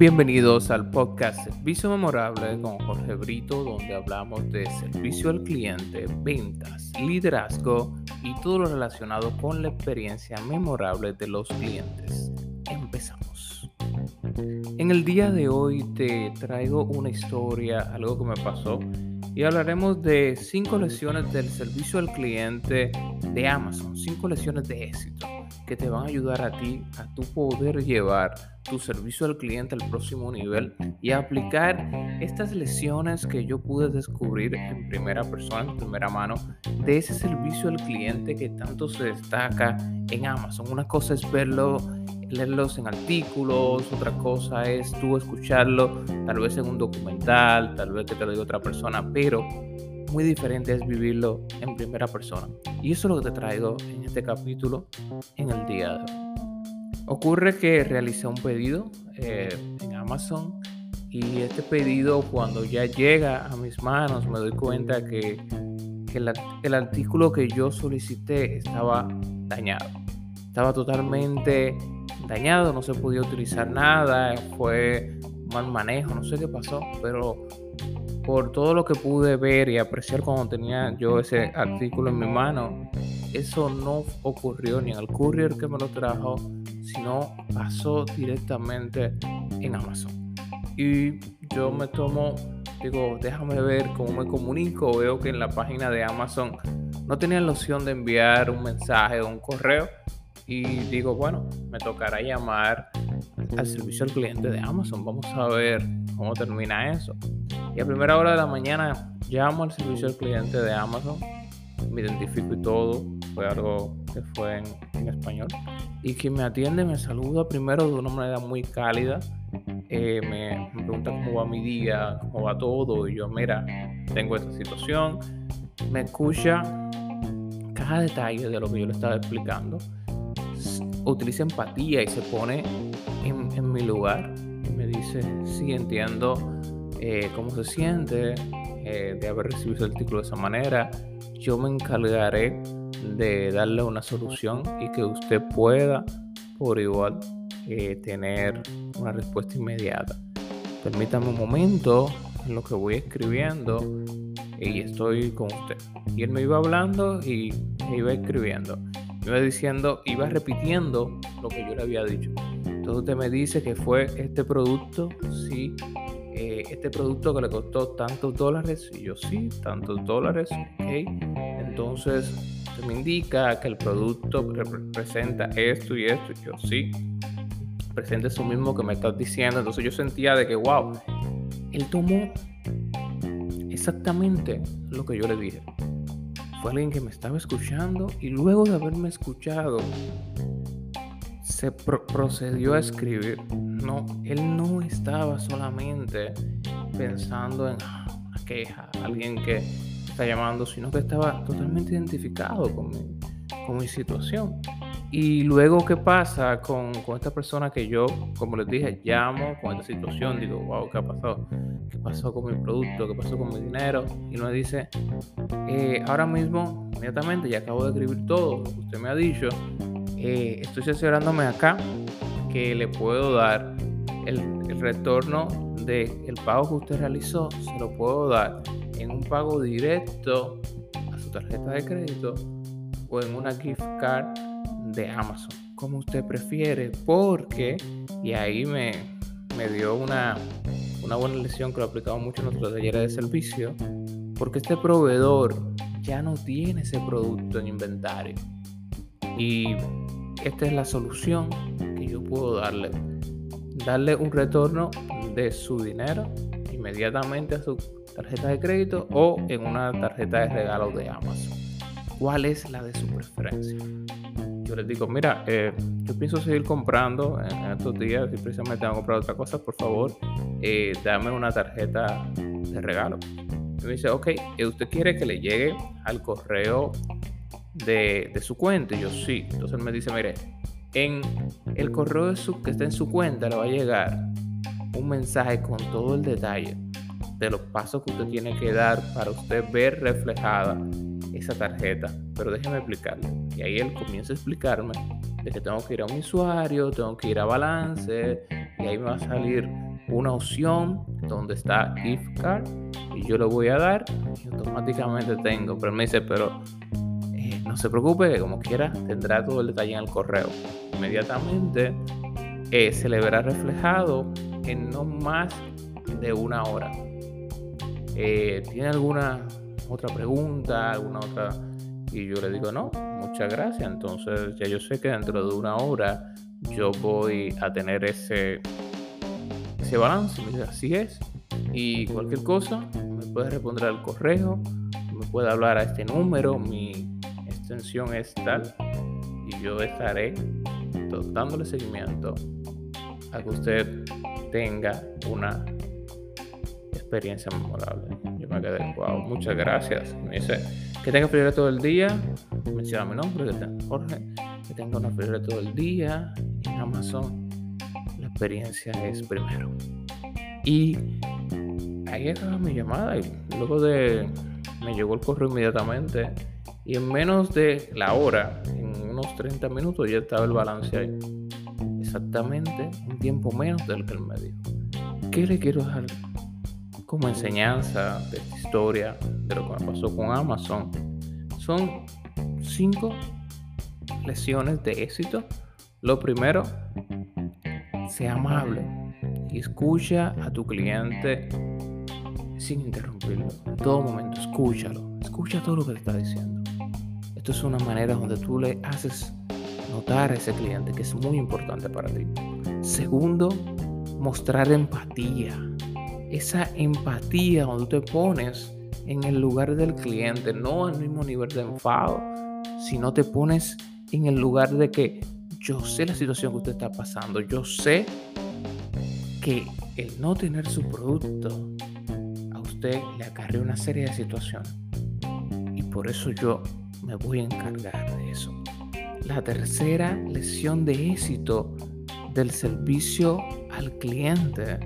Bienvenidos al podcast Servicio Memorable con Jorge Brito, donde hablamos de servicio al cliente, ventas, liderazgo y todo lo relacionado con la experiencia memorable de los clientes. Empezamos. En el día de hoy te traigo una historia, algo que me pasó, y hablaremos de cinco lecciones del servicio al cliente de Amazon, cinco lecciones de éxito que te van a ayudar a ti a tu poder llevar tu servicio al cliente al próximo nivel y aplicar estas lecciones que yo pude descubrir en primera persona, en primera mano, de ese servicio al cliente que tanto se destaca en Amazon. Una cosa es verlo leerlos en artículos, otra cosa es tú escucharlo, tal vez en un documental, tal vez que te lo diga otra persona, pero muy diferente es vivirlo en primera persona. Y eso es lo que te traigo en este capítulo en el día de hoy. Ocurre que realicé un pedido eh, en Amazon y este pedido cuando ya llega a mis manos me doy cuenta que, el artículo que yo solicité estaba dañado. Estaba totalmente dañado, no se podía utilizar nada, fue mal manejo, no sé qué pasó, pero por todo lo que pude ver y apreciar cuando tenía yo ese artículo en mi mano, eso no ocurrió ni en el courier que me lo trajo, sino pasó directamente en Amazon. Y yo me tomo, digo, déjame ver cómo me comunico. Veo que en la página de Amazon no tenían la opción de enviar un mensaje o un correo. Y digo, bueno, me tocará llamar al servicio al cliente de Amazon. Vamos a ver cómo termina eso. Y a primera hora de la mañana llamo al servicio al cliente de Amazon, me identifico y todo, fue algo que fue en, español. Y quien me atiende me saluda. Primero de una manera muy cálida, eh, me, me, pregunta cómo va mi día, cómo va todo, y yo, mira, tengo esta situación, me escucha cada detalle de lo que yo le estaba explicando, utiliza empatía y se pone en, en mi lugar. Y me dice, sí, entiendo eh, cómo se siente eh, de haber recibido el artículo de esa manera. Yo me encargaré de darle una solución y que usted pueda por igual eh, tener una respuesta inmediata. Permítame un momento en lo que voy escribiendo y estoy con usted. Y él me iba hablando y me iba escribiendo. Me iba diciendo, iba repitiendo lo que yo le había dicho. Entonces usted me dice que fue este producto, sí, eh, este producto que le costó tantos dólares, y yo sí, tantos dólares, ok. Entonces se me indica que el producto representa esto y esto, yo sí, presenta eso mismo que me estás diciendo. Entonces yo sentía de que, wow, él tomó exactamente lo que yo le dije. Fue alguien que me estaba escuchando y luego de haberme escuchado, se procedió a escribir. No, él no estaba solamente pensando en ah, una queja, alguien que está llamando, sino que estaba totalmente identificado con mi, con mi situación. Y luego, ¿qué pasa con, con, esta persona que yo, como les dije, llamo con esta situación? Digo, wow, ¿qué ha pasado? ¿Qué pasó con mi producto? ¿Qué pasó con mi dinero? Y me dice, eh, ahora mismo, inmediatamente, ya acabo de escribir todo usted me ha dicho, eh, estoy asesorándome acá que le puedo dar el, retorno del pago que usted realizó, se lo puedo dar en un pago directo a su tarjeta de crédito o en una gift card de Amazon, como usted prefiere, porque, y ahí me, me dio una, una buena lección que lo aplicamos mucho en nuestros talleres de servicio, porque este proveedor ya no tiene ese producto en inventario. Y esta es la solución que yo puedo darle. Darle un retorno de su dinero inmediatamente a su tarjeta de crédito o en una tarjeta de regalo de Amazon. ¿Cuál es la de su preferencia? Yo les digo, mira, eh, yo pienso seguir comprando en, estos días, si precisamente van a comprar otra cosa, por favor, eh, dame una tarjeta de regalo. Y me dice, ok, eh, ¿usted quiere que le llegue al correo de, su cuenta. Y yo sí. Entonces él me dice, mire, en el correo de su, que está en su cuenta le va a llegar un mensaje con todo el detalle de los pasos que usted tiene que dar para usted ver reflejada esa tarjeta. Pero déjeme explicarle. Y ahí él comienza a explicarme de que tengo que ir a un usuario, tengo que ir a balance, y ahí me va a salir una opción donde está gift card y yo le voy a dar y automáticamente tengo. Pero me dice, pero eh, no se preocupe, que como quiera tendrá todo el detalle en el correo. Inmediatamente eh, se le verá reflejado en no más de una hora. Eh, ¿Tiene alguna otra pregunta? ¿Alguna otra? Y yo le digo, no, muchas gracias. Entonces ya yo sé que dentro de una hora yo voy a tener ese, ese balance. Me dice, así es. Y cualquier cosa, me puede responder al correo, me puede hablar a este número, mi extensión es tal. Y yo estaré dándole seguimiento a que usted tenga una experiencia memorable. Yo me quedé, wow, muchas gracias. Me dice, que tenga frío todo el día. Menciona mi nombre, que tenga Jorge. Que tenga una frío todo el día. En Amazon, la experiencia es primero. Y ahí acaba mi llamada. Y luego de. Me llegó el correo inmediatamente. Y en menos de la hora, en unos 30 minutos, ya estaba el balance ahí. Exactamente un tiempo menos del que él me dijo. ¿Qué le quiero dejar como enseñanza de esta historia, de lo que me pasó con Amazon, son cinco lecciones de éxito. Lo primero, sea amable y escucha a tu cliente sin interrumpirlo. En todo momento, escúchalo. Escucha todo lo que te está diciendo. Esto es una manera donde tú le haces notar a ese cliente que es muy importante para ti. Segundo, mostrar empatía esa empatía tú te pones en el lugar del cliente, no al mismo nivel de enfado, sino te pones en el lugar de que yo sé la situación que usted está pasando, yo sé que el no tener su producto a usted le acarrea una serie de situaciones. Y por eso yo me voy a encargar de eso. La tercera lección de éxito del servicio al cliente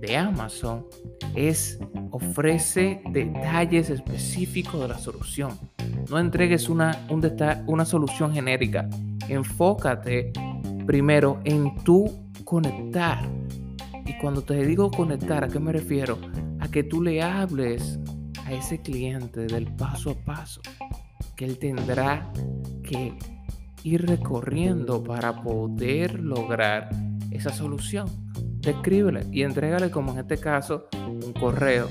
de Amazon es ofrece detalles específicos de la solución. No entregues una, una solución genérica. Enfócate primero en tu conectar. Y cuando te digo conectar, ¿a qué me refiero? A que tú le hables a ese cliente del paso a paso que él tendrá que ir recorriendo para poder lograr esa solución escríbele y entrégale como en este caso un correo,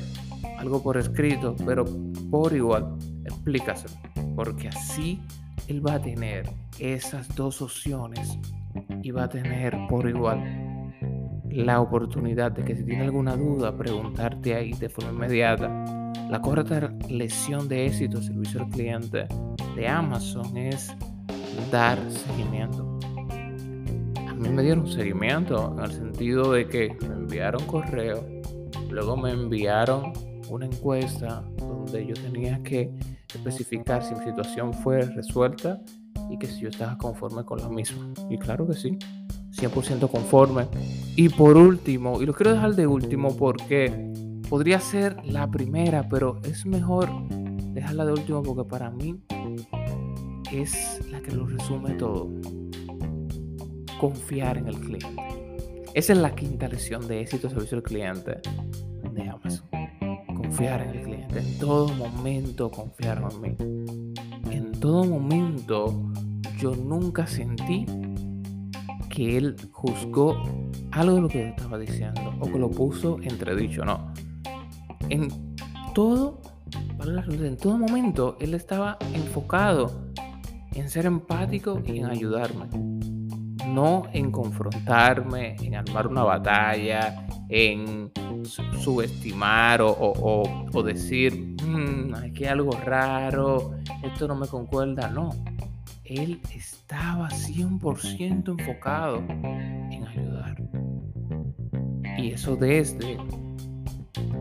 algo por escrito, pero por igual, explícaselo, porque así él va a tener esas dos opciones y va a tener por igual la oportunidad de que si tiene alguna duda, preguntarte ahí de forma inmediata. La cuarta lección de éxito servicio al cliente de Amazon es dar seguimiento me dieron seguimiento en el sentido de que me enviaron correo, luego me enviaron una encuesta donde yo tenía que especificar si mi situación fue resuelta y que si yo estaba conforme con la misma. Y claro que sí, 100% conforme. Y por último, y lo quiero dejar de último porque podría ser la primera, pero es mejor dejarla de último porque para mí es la que lo resume todo confiar en el cliente. Esa es la quinta lección de éxito servicio al cliente de Amazon. Confiar en el cliente. En todo momento confiar en mí. En todo momento yo nunca sentí que él juzgó algo de lo que yo estaba diciendo o que lo puso entredicho. No. En todo, en todo momento él estaba enfocado en ser empático y en ayudarme no en confrontarme, en armar una batalla, en subestimar o, decir, mmm, aquí hay algo raro, esto no me concuerda. No, él estaba 100% enfocado en ayudar. Y eso desde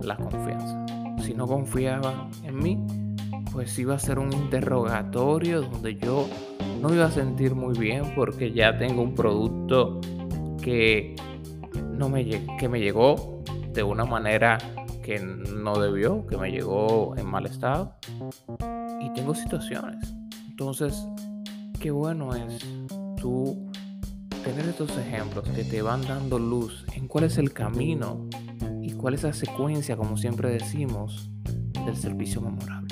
la confianza. Si no confiaba en mí, pues iba a ser un interrogatorio donde yo no iba a sentir muy bien porque ya tengo un producto que, no me, que me llegó de una manera que no debió, que me llegó en mal estado. Y tengo situaciones. Entonces, qué bueno es tú tener estos ejemplos que te van dando luz en cuál es el camino y cuál es la secuencia, como siempre decimos, del servicio memorable.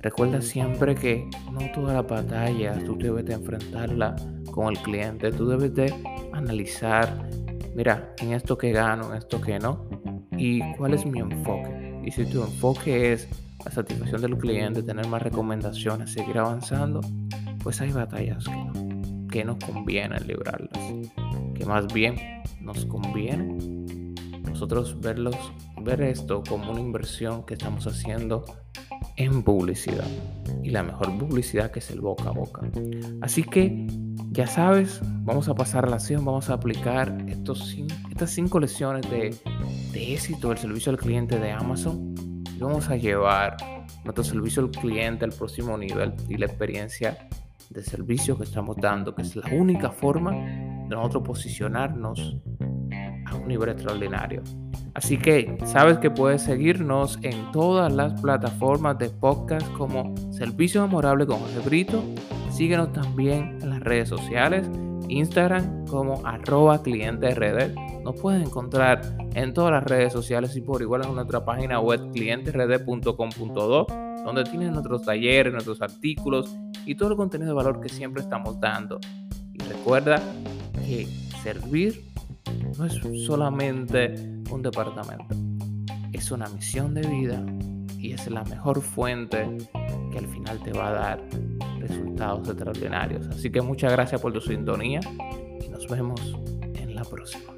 Recuerda siempre que no toda la batalla tú debes de enfrentarla con el cliente, tú debes de analizar, mira, en esto que gano, en esto que no, y cuál es mi enfoque. Y si tu enfoque es la satisfacción del cliente, tener más recomendaciones, seguir avanzando, pues hay batallas que no, que nos conviene librarlas, que más bien nos conviene nosotros verlos, ver esto como una inversión que estamos haciendo en publicidad y la mejor publicidad que es el boca a boca. Así que ya sabes, vamos a pasar a la acción, vamos a aplicar estos, estas cinco lecciones de, de éxito del servicio al cliente de Amazon y vamos a llevar nuestro servicio al cliente al próximo nivel y la experiencia de servicio que estamos dando, que es la única forma de nosotros posicionarnos a un nivel extraordinario. Así que sabes que puedes seguirnos en todas las plataformas de podcast como Servicio Memorable con José Brito. Síguenos también en las redes sociales, Instagram como arroba Nos puedes encontrar en todas las redes sociales y por igual en nuestra página web clienterd.com.do donde tienes nuestros talleres, nuestros artículos y todo el contenido de valor que siempre estamos dando. Y recuerda que servir no es solamente un departamento, es una misión de vida y es la mejor fuente que al final te va a dar resultados extraordinarios. Así que muchas gracias por tu sintonía y nos vemos en la próxima.